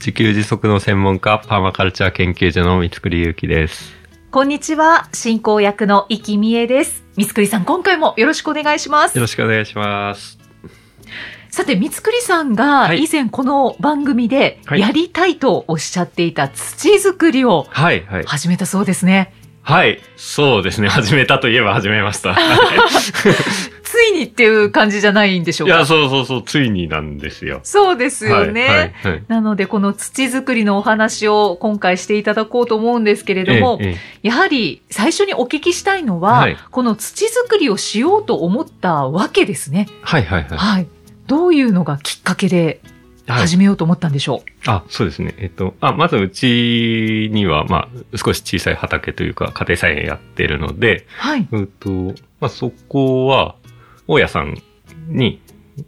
自給自足の専門家、パーマカルチャー研究所の三つくりゆうきです。こんにちは、進行役の生きみえです。三つくりさん、今回もよろしくお願いしますよ。ろしくお願いします。さて、三つくりさんがはい以前この番組ではいやりたいとおっしゃっていた土作りをはい、はい。始めたそうですね。はい。そうですね。始めたといえば始めました。ついにっていう感じじゃないんでしょいうや、か。そうそうそう、ついになんですよ。そうですよね。はい、はい。はいなので、この土作りのお話を今回していただこうと思うんですけれども、えええやはり最初にお聞きしたいのは、はいこの土作りをしようと思ったわけですね。えはい、はい、はい。はい。どういうのがきっかけではい始めようと思ったんでしょあ、そうですね。えっと、あ、まずうちには、まあ、少し小さい畑というか、家庭菜園やってるので、う。はい。うんと、まあ、そこは、大家さんに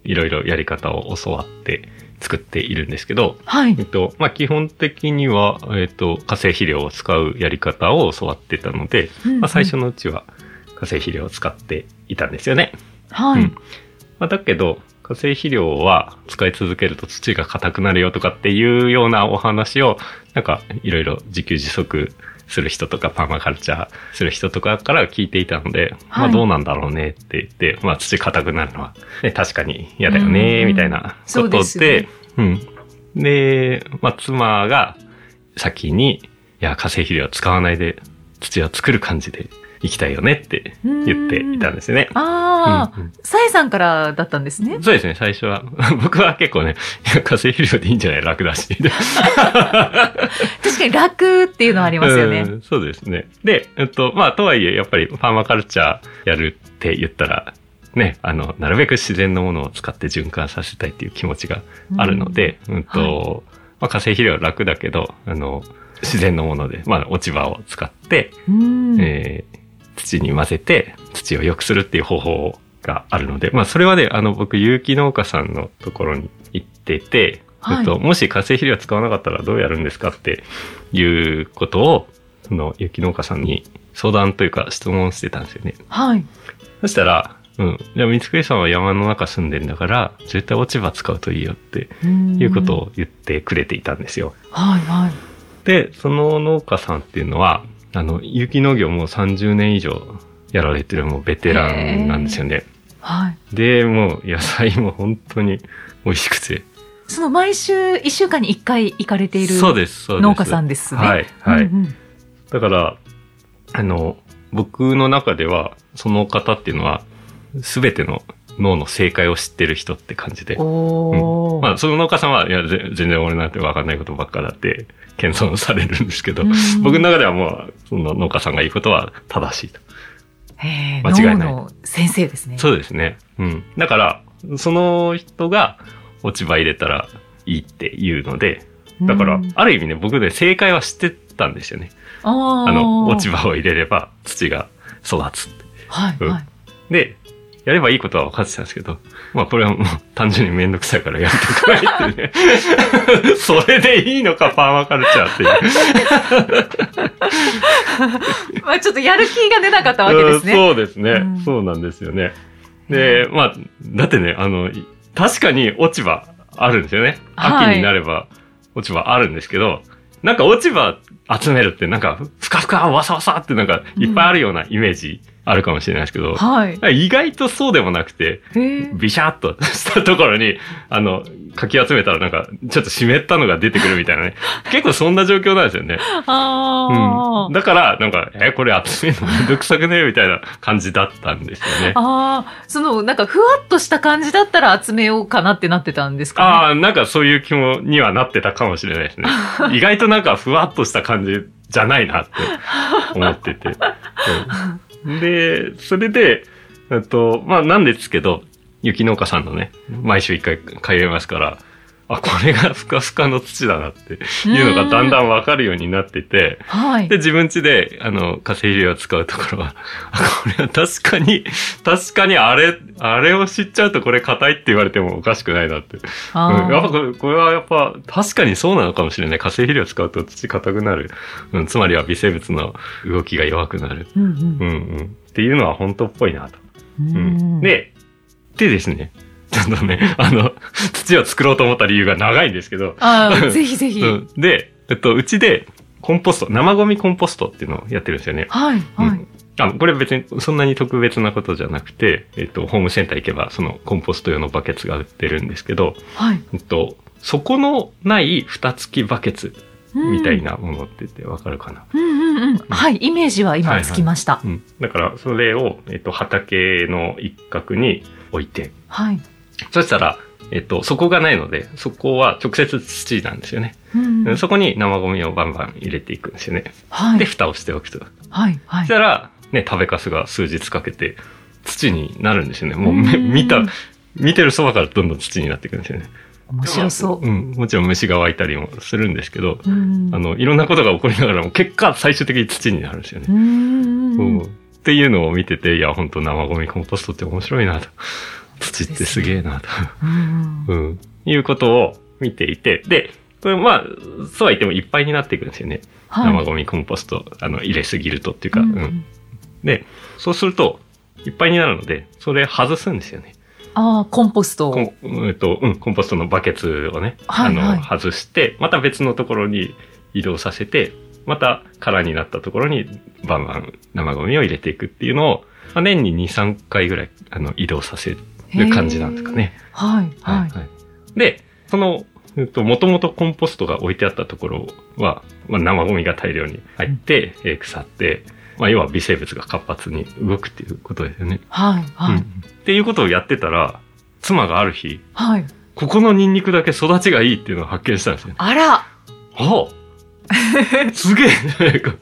いろいろやり方を教わって作っているんですけど、はいえっ。と、まあ、基本的には、えっと、化成肥料を使うやり方を教わってたので、まあ、最初の。のうちは化成肥料を使っていたんですよね。はい。うんまあ、だけど、化成肥料は使い続けると土が硬くなるよとかっていうようなお話を、なんかいろいろ自給自足する人とかパーマカルチャーする人とかから聞いていたので、まはいあどうなんだろうねって言って、まあ土硬くなるのは、ね、確かに嫌だようんね、うんみたいなことですよねで、うん。で、まあ妻が先に、いや、化成肥料使わないで土を作る感じでいきたいよねって言っていたんですよね。ああ、うんうんさえさんからだったんですね。そうですね、最初は。僕は結構ね、いや、化成肥料でいいんじゃない？楽だし。確かに楽っていうのはありますよね。うんそうですね。で、えっと、まあ、とはいえ、やっぱりパーマカルチャーやるって言ったら、ね、あの、なるべく自然のものを使って循環させたいっていう気持ちがあるので、うん、と、まあ、化成肥料は楽だけど、あの、自然のもので、まあ、落ち葉を使って、うん。えー土に混ぜて土を良くするっていう方法があるので、まあそれはね、あの僕有機農家さんのところに行ってて、はいと、もし化成肥料使わなかったらどうやるんですかっていうことを、その有機農家さんに相談というか質問してたんですよね。はい。そしたら、うん。じゃあ、三つさんは山の中住んでんだから、絶対落ち葉使うといいよっていうことを言ってくれていたんですよ。はいはい。で、その農家さんっていうのは、あの、有機農業もう30年以上やられてるもうベテランなんですよね。はい。で、もう野菜も本当に美味しくて。その毎週一週間に一回行かれているそうです、そうです。農家さんですね。はい、はい。うんうんだから、あの、僕の中では、その方っていうのは、すべての脳の正解を知ってる人って感じで。おーまあ、その農家さんは、いや、ぜ全然俺なんて分かんないことばっかだって、謙遜されるんですけど、うん僕の中ではもう、その農家さんが言うことは正しいと。間違いない脳の先生ですね。そうですね。うん。だから、その人が落ち葉入れたらいいって言うので、だからうん、ある意味ね、僕ね、正解は知ってたんですよね。あの、落ち葉を入れれば土が育つはいはい。で、やればいいことは分かってたんですけど、まあこれはもう単純にめんどくさいからやりたくないってね。それでいいのか、パーマカルチャーっていう。まあちょっとやる気が出なかったわけですね。うんそうですね、うんそうなんですよね。で、まあ、だってね、あの、い確かに落ち葉あるんですよね。はい秋になれば落ち葉あるんですけど、なんか落ち葉集めるってなんか、ふかふか、わさわさってなんかいっぱいあるようなイメージあるかもしれないですけど、はい。意外とそうでもなくて、ビシャーっとしたところに、あの、かき集めたらなんか、ちょっと湿ったのが出てくるみたいなね。結構そんな状況なんですよね。あーうん。だから、なんか、え、これ集めるのめんどくさくねみたいな感じだったんですよね。ああ、その、なんか、ふわっとした感じだったら集めようかなってなってたんですかね？ああ、なんかそういう気もにはなってたかもしれないですね。意外となんかふわっとした感じじゃないなって思ってて。うんで、それで、えっと、まあなんですけど、雪農家さんのね、毎週一回通いますから、あ、これがふかふかの土だなっていうのがだんだんわかるようになってて、はいで、。自分家で、あの、化成肥料を使うところは、あこれは確かに、確かにあれ、あれを知っちゃうとこれ硬いって言われてもおかしくないなって。あうん、やっぱーこれこれはやっぱ確かにそうなのかもしれない。化成肥料を使うと土硬くなる。うん、つまりは微生物の動きが弱くなる。うんうんうん。っていうのは本当っぽいなと。うんううん。ん。で、でですね、ちょっとね、あの、土を作ろうと思った理由が長いんですけど、あー ぜひぜひ。うん、で、えっと、うちでコンポスト、生ゴミコンポストっていうのをやってるんですよね。はい、はいうん。あこれ別にそんなに特別なことじゃなくて、えっと、ホームセンター行けばそのコンポスト用のバケツが売ってるんですけど、はい。えっと、底のない蓋付きバケツみたいな。なものって言ってわかるかな、うんうんうん。はい、イメージは今つきました。うん、だからそれを、えっと、畑の一角に置いて、はい。そしたら、えっと、底がないので、そこは直接土なんですよね。うんうんそこに生ゴミをバンバン入れていくんですよね。で、はい。蓋をしておくと。はい。はいそし。たら、ね、食べかすが数日かけて土になるんですよね。もうめうん見た、見てるそばからどんどん土になっていくんですよね。面白そう。うん。もちろん虫が湧いたりもするんですけど、うんあの、いろんなことが起こりながらも、結果、最終的に土になるんですよねう。んうんっていうのを見てて、いや、本当生ゴミコンポストって面白いなと。土ってすげえなと。うんうん。いうことを見ていて、で、これまあ、そうは言ってもいっぱいになっていくんですよね。はい生ゴミコンポスト、あの、入れすぎるとっていうか、ううんん。で、そうすると、いっぱいになるので、それ外すんですよね。ああ、コンポストを。コンえっと、うん、コンポストのバケツをね、はいはいあの、外して、また別のところに移動させて、また空になったところにバンバン生ゴミを入れていくっていうのを、まあ、年に2、3回ぐらい、あの、移動させる感じなんですかね。はい。はい。い。で、その、えっと、もともとコンポストが置いてあったところは、まあ、生ゴミが大量に入って、えー腐って、まあ、要は微生物が活発に動くっていうことですよね。はい。はい。うんっていうことをやってたら、妻がある日、はい。ここのニンニクだけ育ちがいいっていうのを発見したんですよね。あらあすげえじゃないか。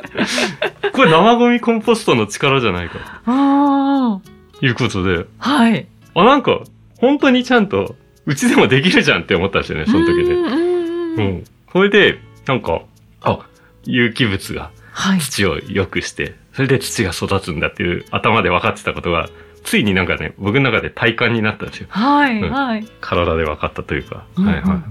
これ生ゴミコンポストの力じゃないか。あということで、あ。はい。あ、なんか、本当にちゃんと、うちでもできるじゃんって思ったんですよね、その時で。うんうんううん。ん。それで、なんか、あ、有機物がはい。土を良くして、それで土が育つんだっていう頭で分かってたことが、ついになんかね、僕の中で体感になったんですよ。はい。うんはい。体で分かったというか。うんうんはいは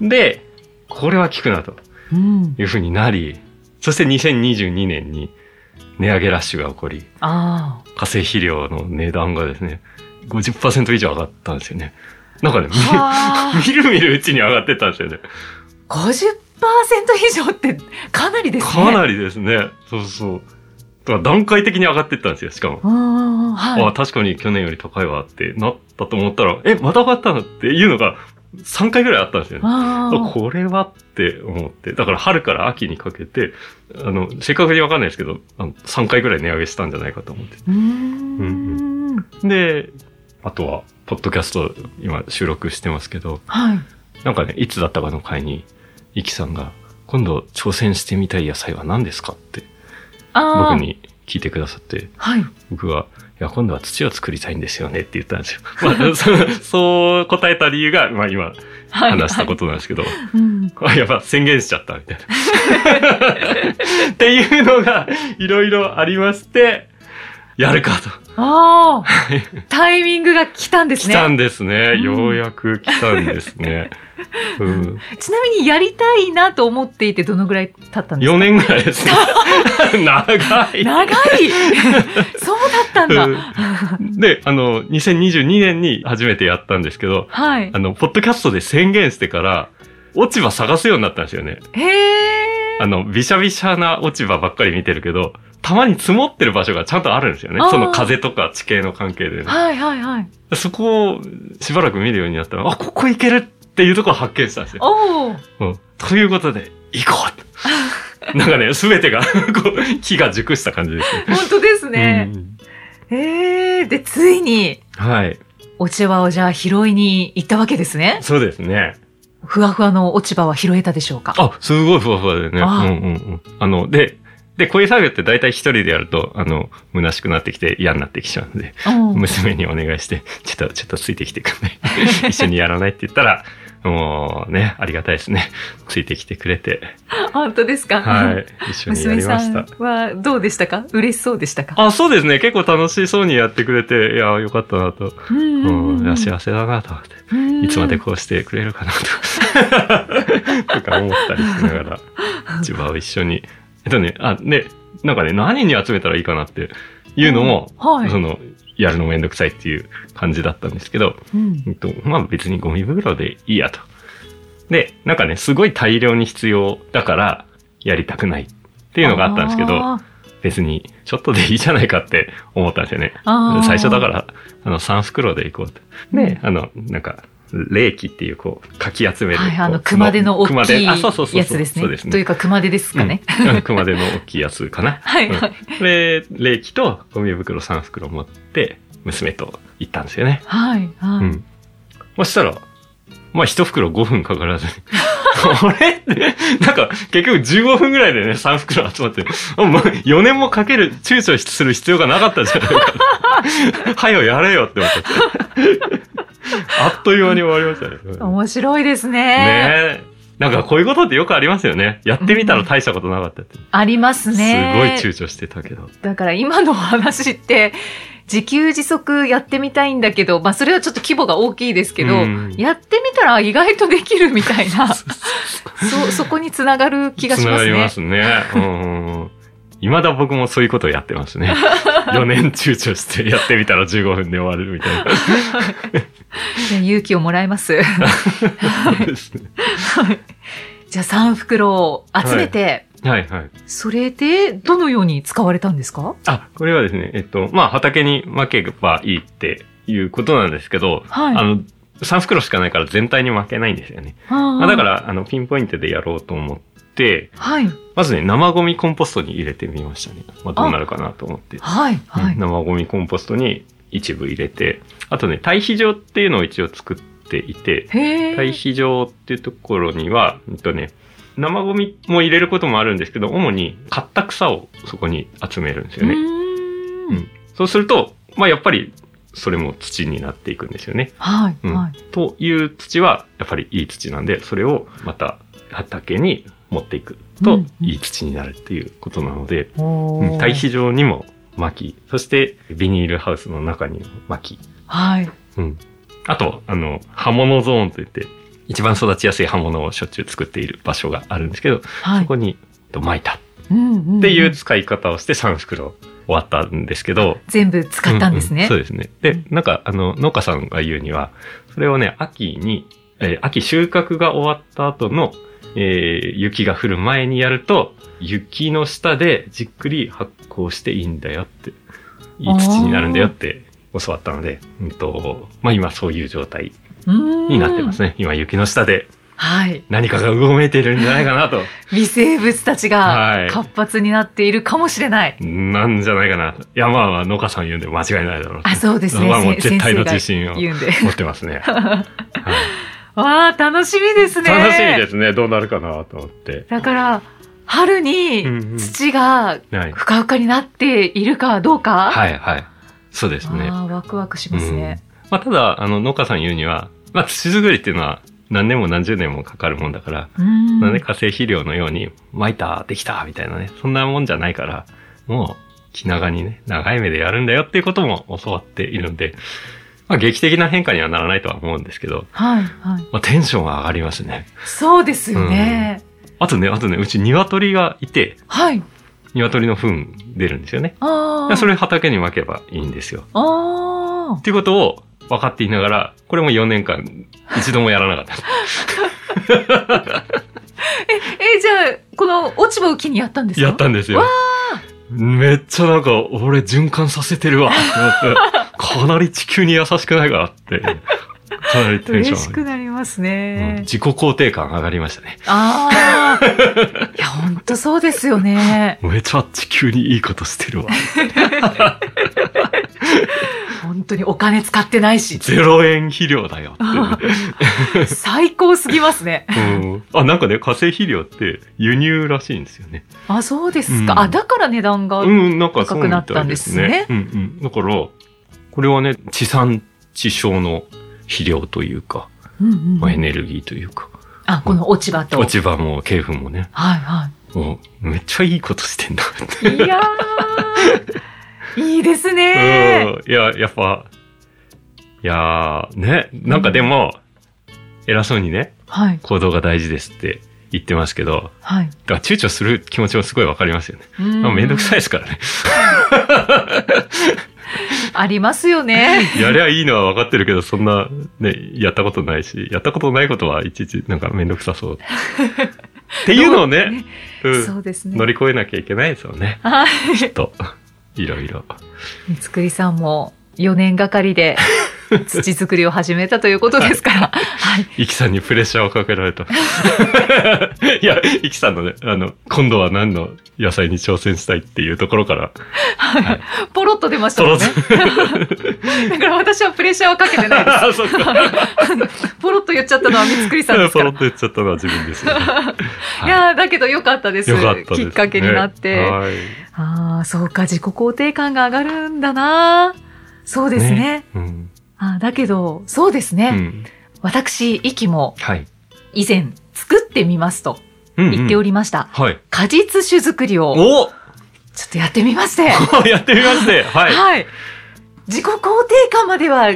い。で、これは効くなとうん。いうふうになり、そして2022年に値上げラッシュが起こり、あ化成肥料の値段がですね、50%以上上がったんですよね。なんかね。みる みるうちに上がってったんですよね。50%以上ってかなりですね。かなりですね。そうそう。だから段階的に上がってったんですよ、しかも。うん。はい。あ確かに去年より高いわってなったと思ったら、え、また上がったのっていうのが3回ぐらいあったんですよね。ああ。これはって思って。だから春から秋にかけて、あの、正確にわかんないですけど、あの3回ぐらい値上げしたんじゃないかと思って。うーん。で、あとは、ポッドキャスト今収録してますけど、はい。なんかね、いつだったかの回に、イキさんが、今度挑戦してみたい野菜は何ですかって。僕。に聞いてくださって、はい。僕は、いや、今度は土を作りたいんですよねって言ったんですよ。まあ、そそう答えた理由が、まあ今はい。話したことなんですけど、うん。あ、やば、宣言しちゃったみたいな。っていうのが、いろいろありまして、やるかと。ああ。タイミングが来たんですね。来たんですね。うんようやく来たんですね。うん、ちなみにやりたいなと思っていてどのぐらい経ったんですか？4年ぐらいですね。長い。長い そうだったんだ。うんで、あの、2022年に初めてやったんですけど、はいあ。の、ポッドキャストで宣言してから、落ち葉探すようになったんですよね。へえ。あの、びしゃびしゃな落ち葉ばっかり見てるけど、たまに積もってる場所がちゃんとあるんですよねあ。ーその風とか地形の関係でね。はいはいはい。そこをしばらく見るようになったら、あ、ここ行けるっていうところを発見したんですよ。おお。うん、ということで、行こう なんかね、すべてが、こう、木が熟した感じですね。本当ですね。うんええで、ついに、はい。落ち葉をじゃあ拾いに行ったわけですね。そうですね。ふわふわの落ち葉は拾えたでしょうか？あ、すごいふわふわでね。うんあうんうん。あの、で、で、こういう作業って大体一人でやると、あの、虚しくなってきて嫌になってきちゃうので、うん娘にお願いして、ちょっと、ちょっとついてきてくんない？一緒にやらないって言ったら、もうね、ありがたいですね。ついてきてくれて。本当ですか？はい。一緒にや娘さりましたん。はどうでしたか？嬉しそうでしたか？あ、そうですね。結構楽しそうにやってくれて、いや、よかったなと。うんうん、幸せだなと思って。うんいつまでこうしてくれるかなと。とか思ったりしながら、千葉を一緒に。えっとね、あ、で、なんかね、何に集めたらいいかなっていうのも、はいその、やるのめんどくさいっていう感じだったんですけど、うんうんと、まあ別にゴミ袋でいいやと。で、なんかね、すごい大量に必要だから、やりたくないっていうのがあったんですけど、あ別にちょっとでいいじゃないかって思ったんですよね。最初だから、あの、3袋で行こうと。で、あの、なんか、冷気っていう、こう、かき集める。はい、あの、熊手の大熊きい。やつですね。そうですね。というか、熊手ですかね。うんうん熊手の大きいやつかな。はい、うんはい。で、冷気とゴミ袋3袋持って、娘と行ったんですよね。はい、はい。うん。そしたら、まあ一袋5分かからずに。あれって、なんか結局15分ぐらいでね、3袋集まって、あもう4年もかける、躊躇する必要がなかったじゃないか。はよやれよって思って。あっという間に終わりましたね。面白いですね。ねえ。なんかこういうことってよくありますよね。やってみたら大したことなかったって。ありますすごいね。躊躇してたけど。だから今のお話って、自給自足やってみたいんだけど、まあそれはちょっと規模が大きいですけど、うんやってみたら意外とできるみたいな、そ、そこにつながる気がしますねつながりま。すね。うん。未だ僕もそういうことをやってますね。4年躊躇してやってみたら15分で終わるみたいな。いや勇気をもらいます。そうですねじゃあ3袋を集めて、はいはい。それでどのように使われたんですか？あ、これはですね、えっと、まあ畑に負けばいいっていうことなんですけど、はいあの、3袋しかないから全体に負けないんですよね。まあ、だから、あの、ピンポイントでやろうと思って、はい。まずね、生ゴミコンポストに入れてみましたね。まあ、どうなるかなと思って。はい。はい。生ゴミコンポストに一部入れて、あとね、堆肥場っていうのを一応作っていて、へえ。堆肥場っていうところには、うんとね、生ゴミも入れることもあるんですけど、主に買った草をそこに集めるんですよね。うんん。そうすると、まあやっぱり、それも土になっていくんですよね。はい。うんはい。という土は、やっぱりいい土なんで、それをまた畑に持っていくといい土になるっていうことなので、うん堆肥場にも巻き、そしてビニールハウスの中にも巻き、はい。うん。あと、あの、刃物ゾーンといって、一番育ちやすい刃物をしょっちゅう作っている場所があるんですけど、はい。そこにと巻いたっていう使い方をして3袋終わったんですけど、全部使ったんですね。ううそうですね。で、なんか、あの、農家さんが言うには、それをね、秋に、えー秋収穫が終わった後の、えー雪が降る前にやると、雪の下でじっくり発酵していいんだよって、いい土になるんだよって教わったので、うんと、まあ今そういう状態にになってますね。今雪の下ではい。何かがうごめいているんじゃないかなと。微生物たちはいが活発になっているかもしれない。なんじゃないかな。いや、まあまあ、農家さん言うんで間違いないだろうとあ、そうですね。まあもうせ絶対の自信を言うんで。持ってますね。はいわあ、楽しみですね。楽しみですね。どうなるかなと思って。だから、春にうんうん土がはい。ふかふかになっているかどうか。はい、はい。そうですね。ああ、ワクワクしますね。まあ、ただ、あの、農家さん言うには、まあ、土作りっていうのは何年も何十年もかかるもんだから、うん。なんで化成肥料のように、巻いた、できた、みたいなね、そんなもんじゃないから、もう、気長にね、長い目でやるんだよっていうことも教わっているんで、まあ、劇的な変化にはならないとは思うんですけど、はい、はい。まあ、テンションは上がりますね。そうですよね。あとね、あとね、うち鶏がいて、はい。鶏の糞出るんですよね。ああ。それ畑に巻けばいいんですよ。ああっ。ていうことを分かっていながら、これも4年間一度もやらなかった。え、じゃあ、この落ち葉を機にやったんですか？やったんですよわ。めっちゃなんか、俺循環させてるわって思って。かなり地球に優しくないかなって。かなりテンシ嬉しョン上がくなりまする、うんね。自己肯定感上がりましたね。ああ。いや、ほんとそうですよね。めちゃ地球にいいことしてるわ。本当にお金使ってないし。ゼロ円肥料だよって、最高すぎますね。うん。あ、なんかね、化成肥料って輸入らしいんですよね。あ、そうですか。うんあ、だから値段が。高くなったんですねうんうん。だから、これはね、地産地消の肥料というか、うんうんまあ、エネルギーというか、あ、この落ち葉と。落ち葉も鶏粉もね、はいはもうめっちゃいいことしてんだって。い。いやー、いいですね。うん。いや、やっぱ、いやー、ね、なんかでも、偉そうにね、はい行動が大事ですって言ってますけど、はい。だから躊躇する気持ちもすごいわかりますよね。うんまあめんどくさいですからね。ありますよね。やりゃいいのは分かってるけど、そんな、ね、やったことないし、やったことないことはいちいちなんかめんどくさそう。っていうのをね、うんそうですね。乗り越えなきゃいけないですよね。はい。きっと。いろいろ。三つくりさんも4年がかりで土作りを始めたということですから。はい。イキさんにプレッシャーをかけられた。いや、イキさんのね、あの、今度は何の野菜に挑戦したいっていうところから、はい。ポロッと出ましたもんね。だから私はプレッシャーをかけてないです。あ、そっか。ポロッと言っちゃったのは三つくりさんですからポロッ。と言っちゃったのは自分ですよね。いやーだけどよかったです。よかったです、ね。きっかけになって。はい。ああ、そうか、自己肯定感が上がるんだな。そうですね。うん。あーだけど、そうですね。うん。私、息もはい。以前作ってみますと言っておりりました。はい。果実酒作りをおちょっとやってみまして。やってみまして。はい。はい。自己肯定感までは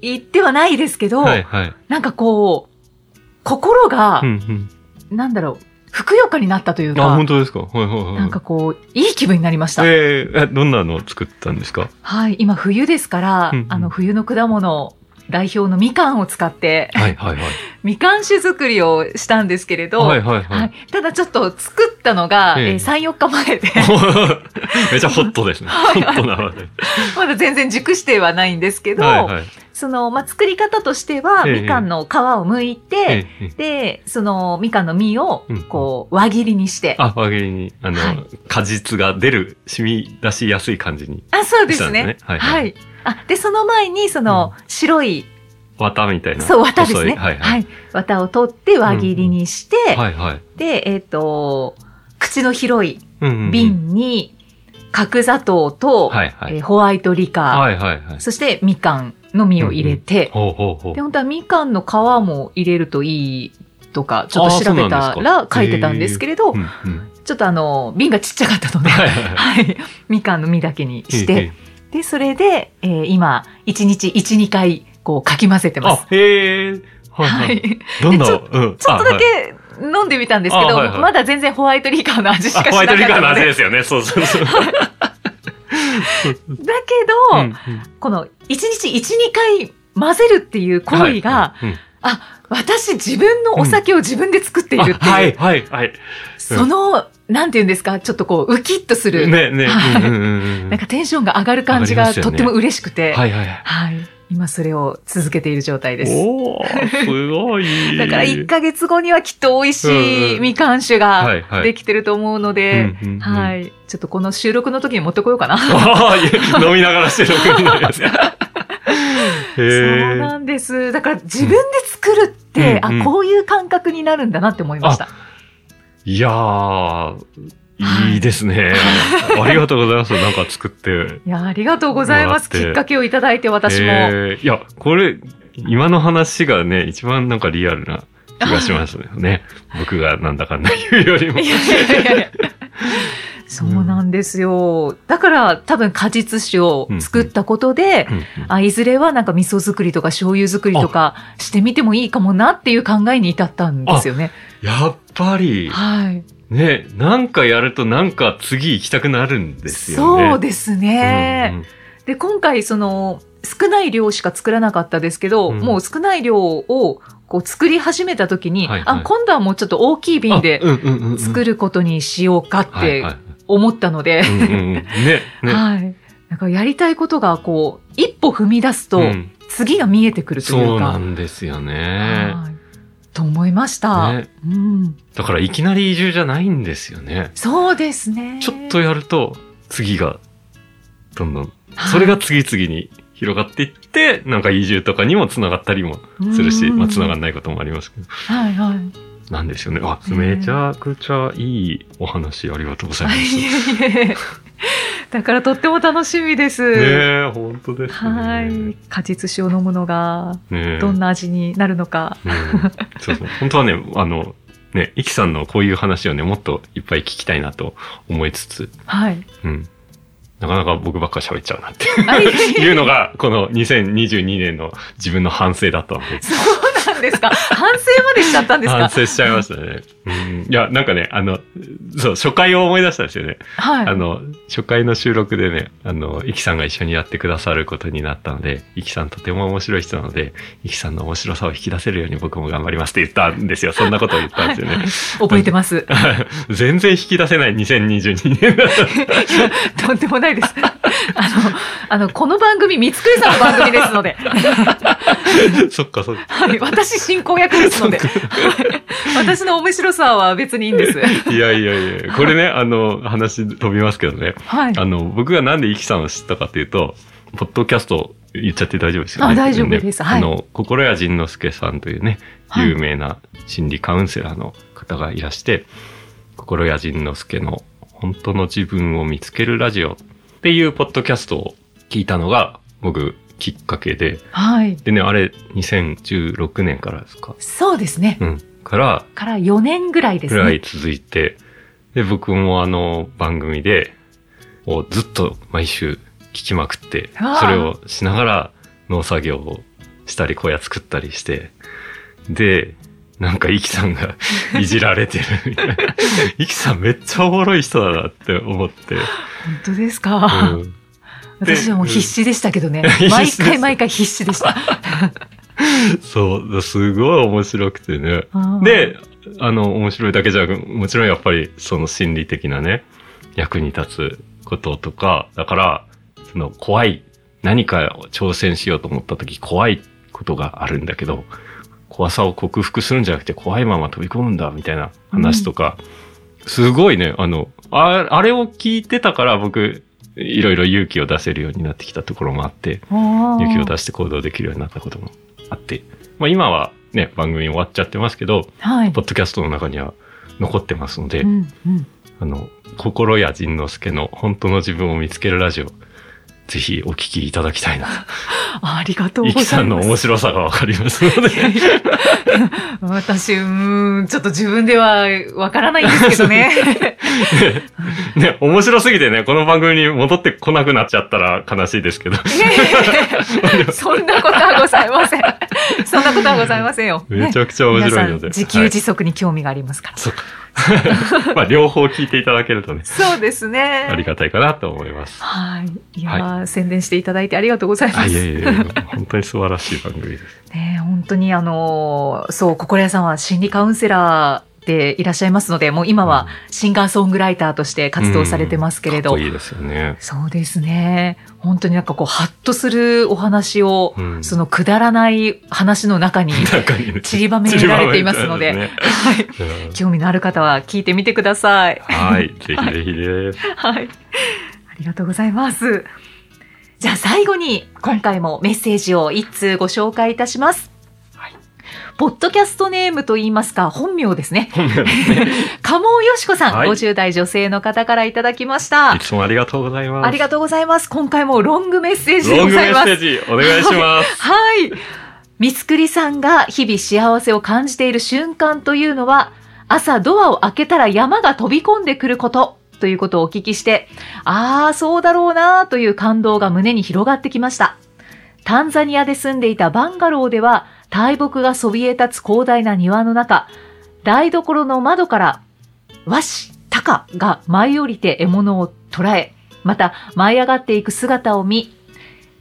言ってはないですけど、はい、はい。なんかこう、心が、うん、うん。なんだろう、ふくよかになったというあ、か本、当ですか？はい、はい、はい。なんかこう、いい気分になりました。えーえ、どんなのを作ったんですか？はい、今冬ですから、うんうんあの冬の果物代表のみかんを使って、はい、はい、はい。みかん酒作りをしたんですけれど、はい、はい、ははいい。ただちょっと作ったのが、えええー3、4日前で、めちゃホットですね。ホットな話題。まだ全然熟してはないんですけど、はい、はい。その、まあ、作り方としては、ええみかんの皮を剥いて、ええで、そのみかんの実をうん、こう、輪切りにして。あ、輪切りに、あの、はい果実が出る、染み出しやすい感じに。あ、そうですね。はいは、はいいあ、で、その前に、その、白い、綿みたいな。そう、綿ですね。はい、はい。綿を取って輪切りにして、はい、はい。で、えっ、と、口の広いうんうんうん。瓶に、角砂糖と、はい、はい。えーホワイトリカー、はい、はい、はい。そしてみかんの実を入れて、ほうほうほうで、。本当はみかんの皮も入れるといいとか、ちょっと調べたら書いてたんですけれど、うんうんちょっとあの、瓶がちっちゃかったので、はい、はい。みかんの実だけにしへて、で、それで、えー今、1日1、2回、こう、かき混ぜてますあ。、へえ。はい、は。はいい。どんちょうん。ちょっとだけ飲んでみたんですけど、あはいはいまだ全然ホワイトリカーの味しかあ、しなかったので。ホワイトリカーの味ですよね。そうそうそう。だけど、うんうんこの1日1、2回混ぜるっていう行為が、はいうんあ、私自分のお酒を自分で作っているっていう、あはい、はい、はい。その、なんていうんですか、ちょっとこう、ウキッとする、ね、ね。はいうんうんうんなんかテンションが上がる感じ上がとっても嬉しくて、はい、はい。はい。今それを続けている状態です。おー、すごい。だから1ヶ月後にはきっと美味しうんうんいみかん酒ができてると思うので、うんうんうんはい。ちょっとこの収録の時に持ってこようかな。飲みながらしてるわけになります そうえ。なんです。だから自分で作るって、うんうんあ、こういう感覚になるんだなって思いました。いやー、いいですね。ありがとうございます。なんか作って。いや、ありがとうございます。きっかけをいただいて私も。えーいや、これ、今の話がね、一番なんかリアルな気がしますよね。僕がなんだかんだ言うよりも。いやいやいやいやそうなんですよ。だから多分果実酒を作ったことで、うんうんあいずれはなんか味噌作りとか醤油作りとかしてみてもいいかもなっていう考えに至ったんですよね。やっぱり、はい。ね、なんかやるとなんか次行きたくなるんですよね。そうですね。うんうんで、今回その少ない量しか作らなかったですけど、うんもう少ない量をこう作り始めた時に、はいはいあ、今度はもうちょっと大きい瓶で作ることにしようかって思ったので、ね、ね。はい。なんかやりたいことがこう、一歩踏み出すと、うん次が見えてくるといそううか。なんですよね。はいと思いました、ねうん。だからいきなり移住じゃないんですよね。そうですね。ちょっとやると次がどんどん、はいそれが次々に広がっていって、なんか移住とかにも繋がったりもするし、うんまあ繋がんないこともありますけど。はいはい。なんですよね。あ、ねめちゃくちゃいいお話ありがとうございます。だ だからとっても楽しみです。ねえ、本当ですね。はい。果実酒を飲むのが、どんな味になるのか。うんそうそう。本当はね、あの、ね、イキさんのこういう話をね、もっといっぱい聞きたいなと思いつつ、はい。うん。なかなか僕ばっか喋っちゃうなって いうのが、この2022年の自分の反省だったので。そうなんですか？反省までしちゃったんですか？反。省しちゃいましたね。うん、いや、なんかね、あの、そう、初回を思い出したんですよね。はい。あの、初回の収録でね、あの、イキさんが一緒にやってくださることになったので、イキさんとても面白い人なので、イキさんの面白さを引き出せるように僕も頑張りますって言ったんですよ。そんなことを言ったんですよね。覚えてます。全然引き出せない2022年。とんでもないです。あの、あの、この番組、三つくりさんの番組ですので、そっかそっか。はい、私進行役ですので、はい私の面白さは別にいいんです。いやいやいや、これね、あの、話飛びますけどね。はい。あの、僕がなんでイキさんを知ったかっていうと、ポッドキャスト言っちゃって大丈夫ですよね。あ大丈夫ですはいあの、心谷仁之助さんというね、はい有名な心理カウンセラーの方がいらして、心谷仁之助の本当の自分を見つけるラジオっていうポッドキャストを聞いたのが、僕、きっかけで、はい。でね、あれ、2016年からですかそうですね。うん。から、から4年ぐらいですぐらいね。続いて、で、僕もあの番組で、もうずっと毎週聞きまくってそれをしながら農作業をしたり、小屋作ったりして、で、なんか、イキさんが いじられてるみたいな。イキさんめっちゃおもろい人だなって思って。本当ですか？うん、私はもう必死でしたけどね。毎回毎回必死でした。そう、すごい面白くてね。で、あの、面白いだけじゃなく、もちろんやっぱりその心理的なね、役に立つこととか、だから、その怖い、何かを挑戦しようと思った時怖いことがあるんだけど、怖さを克服するんじゃなくて怖いまま飛び込むんだみたいな話とか、すごいね、あの、ああれを聞いてたから僕、いろいろ勇気を出せるようになってきたところもあって、勇勇気を出して行動できるようになったこともあって、まあ今はね、番組終わっちゃってますけど、はい。ポッドキャストの中には残ってますので、うんうんあの、心や仁之助の本当の自分を見つけるラジオ、ぜひお聞きいただきたいな。ありがとうイございます。キさんの面白さがわかりますので。私、うーん、ちょっと自分ではわからないんですけどね。ね、面白すぎてね、この番組に戻ってこなくなっちゃったら悲しいですけど。そんなことはございません。そんなことはございませんよ。めちゃくちゃ面白いので。自給自足に興味がありますから。そうか。まあ、両方聞いていただけるとね、そうですね。ありがたいかなと思います。はい。いやー、宣伝していただいてありがとうございまあ、す。いえいえ、本当に素晴らしい番組です。ねえ本当にあのーそう、心屋さんは心理カウンセラーでいらっしゃいますので、もう今はシンガーソングライターとして活動されてますけれど。かっこいいですよね。そうですね。本当になんかこう、ハッとするお話を、うんそのくだらない話の中に散りばめられていますので、散りばめてはい。うん興味のある方は聞いてみてください。はい。ぜひぜひです。はい。ありがとうございます。じゃあ最後に今回もメッセージを一通ご紹介いたします。はいポッドキャストネームと言いますか、本名ですね。本名ですね。加茂よしこさん、はい50代女性の方からいただきましたい。つもありがとうございます。ありがとうございます。今回もロングメッセージでロングメございます。ッセージお願いします。はい。三つくりさんが日々幸せを感じている瞬間というのは、朝ドアを開けたら山が飛び込んでくることということをお聞きして、ああ、そうだろうなという感動が胸に広がってきました。タンザニアで住んでいたバンガローでは、大木がそびえ立つ広大な庭の中、台所の窓から和紙、タカが舞い降りて獲物を捕らえ、また舞い上がっていく姿を見、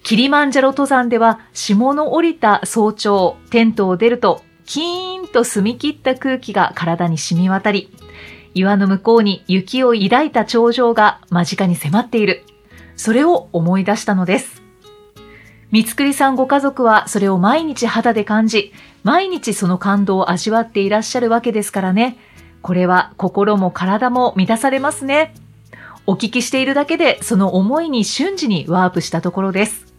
キリマンジャロ登山では霜の降りた早朝、テントを出ると、キーンと澄み切った空気が体に染み渡り、岩の向こうに雪を抱いた頂上が間近に迫っている。それを思い出したのです。三つくりさんご家族はそれを毎日肌で感じ、毎日その感動を味わっていらっしゃるわけですからね。これは心も体も満たされますね。お聞きしているだけでその思いに瞬時にワープしたところです。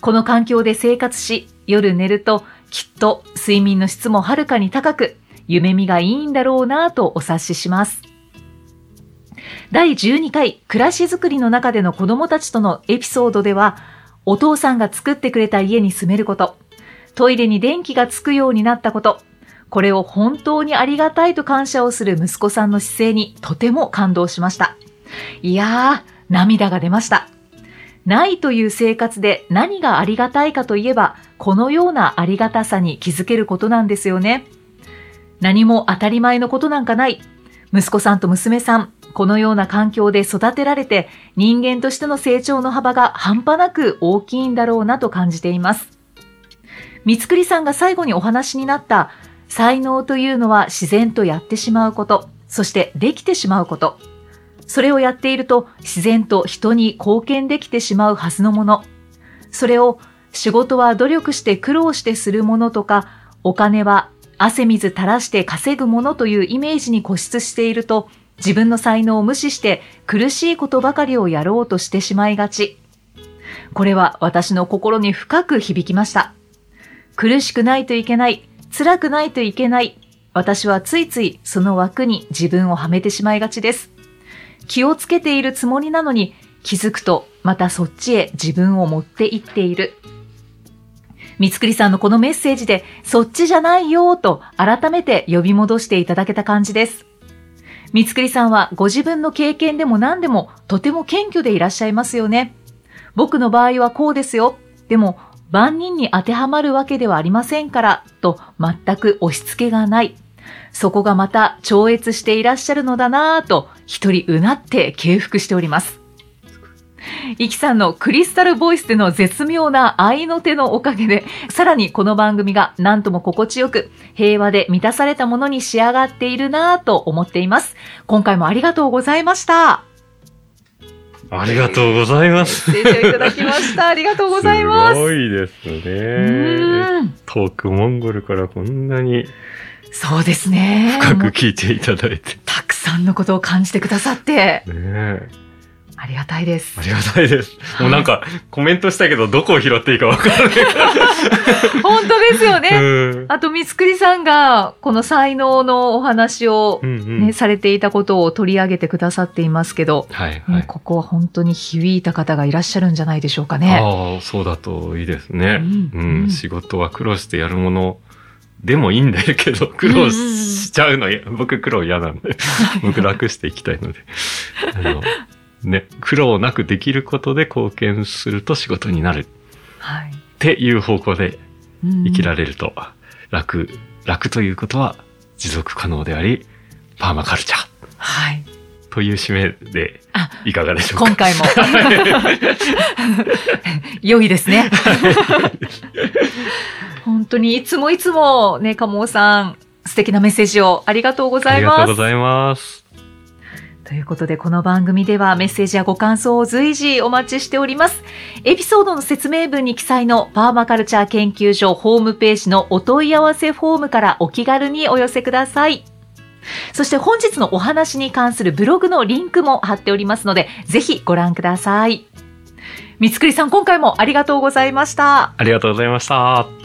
この環境で生活し、夜寝るときっと睡眠の質もはるかに高く、夢見がいいんだろうなぁとお察しします。第12回暮らしづくりの中での子供たちとのエピソードでは、お父さんが作ってくれた家に住めること、トイレに電気がつくようになったこと、これを本当にありがたいと感謝をする息子さんの姿勢にとても感動しました。いやー、涙が出ました。ないという生活で何がありがたいかといえば、このようなありがたさに気づけることなんですよね。何も当たり前のことなんかない。息子さんと娘さん、このような環境で育てられて人間としての成長の幅が半端なく大きいんだろうなと感じています。三つくりさんが最後にお話になった才能というのは自然とやってしまうこと、そしてできてしまうこと。それをやっていると自然と人に貢献できてしまうはずのもの。それを仕事は努力して苦労してするものとか、お金は汗水垂らして稼ぐものというイメージに固執していると、自分の才能を無視して苦しいことばかりをやろうとしてしまいがち。これは私の心に深く響きました。苦しくないといけない、辛くないといけない。私はついついその枠に自分をはめてしまいがちです。気をつけているつもりなのに気づくとまたそっちへ自分を持っていっている。三つくりさんのこのメッセージでそっちじゃないよと改めて呼び戻していただけた感じです。三つくりさんはご自分の経験でも何でもとても謙虚でいらっしゃいますよね。僕の場合はこうですよ。でも万人に当てはまるわけではありませんからと全く押し付けがない。そこがまた超越していらっしゃるのだなぁと一人うなって敬服しております。イキさんのクリスタルボイスでの絶妙な愛の手のおかげで、さらにこの番組が何とも心地よく、平和で満たされたものに仕上がっているなぁと思っています。今回もありがとうございました。ありがとうございます。メッセージをいただきました。ありがとうございます。すごいですうね。トークモンゴルからこんなにそうですね。深く聞いていただいて。たくさんのことを感じてくださって、ねえ。ありがたいですあ。りがたいです。もうなんか、コメントしたけど、どこを拾っていいかわからない。本当ですよね。うんあと、三つくりさんが、この才能のお話をう、んうんね、されていたことを取り上げてくださっていますけど、はいはい。ねここは本当に響いた方がいらっしゃるんじゃないでしょうかね。ああ、そうだといいですね。うんうん、うん仕事は苦労してやるものでもいいんだけど、苦労しちゃうの、僕苦労嫌なんで、僕楽していきたいので。あのね、苦労なくできることで貢献すると仕事になるっはい。ていう方向でうん生きられると、楽、楽ということは持続可能であり、パーマカルチャーはい。という締めであ、いかがでしょうか？今回も。良いですね。本当にいつもいつもね、かもおさん、素敵なメッセージをありがとうござあいます。りがとうございます。ということで、この番組ではメッセージやご感想を随時お待ちしております。エピソードの説明文に記載のパーマカルチャー研究所ホームページのお問い合わせフォームからお気軽にお寄せください。そして本日のお話に関するブログのリンクも貼っておりますので、ぜひご覧ください。三つくりさん、今回もありがとうございました。ありがとうございました。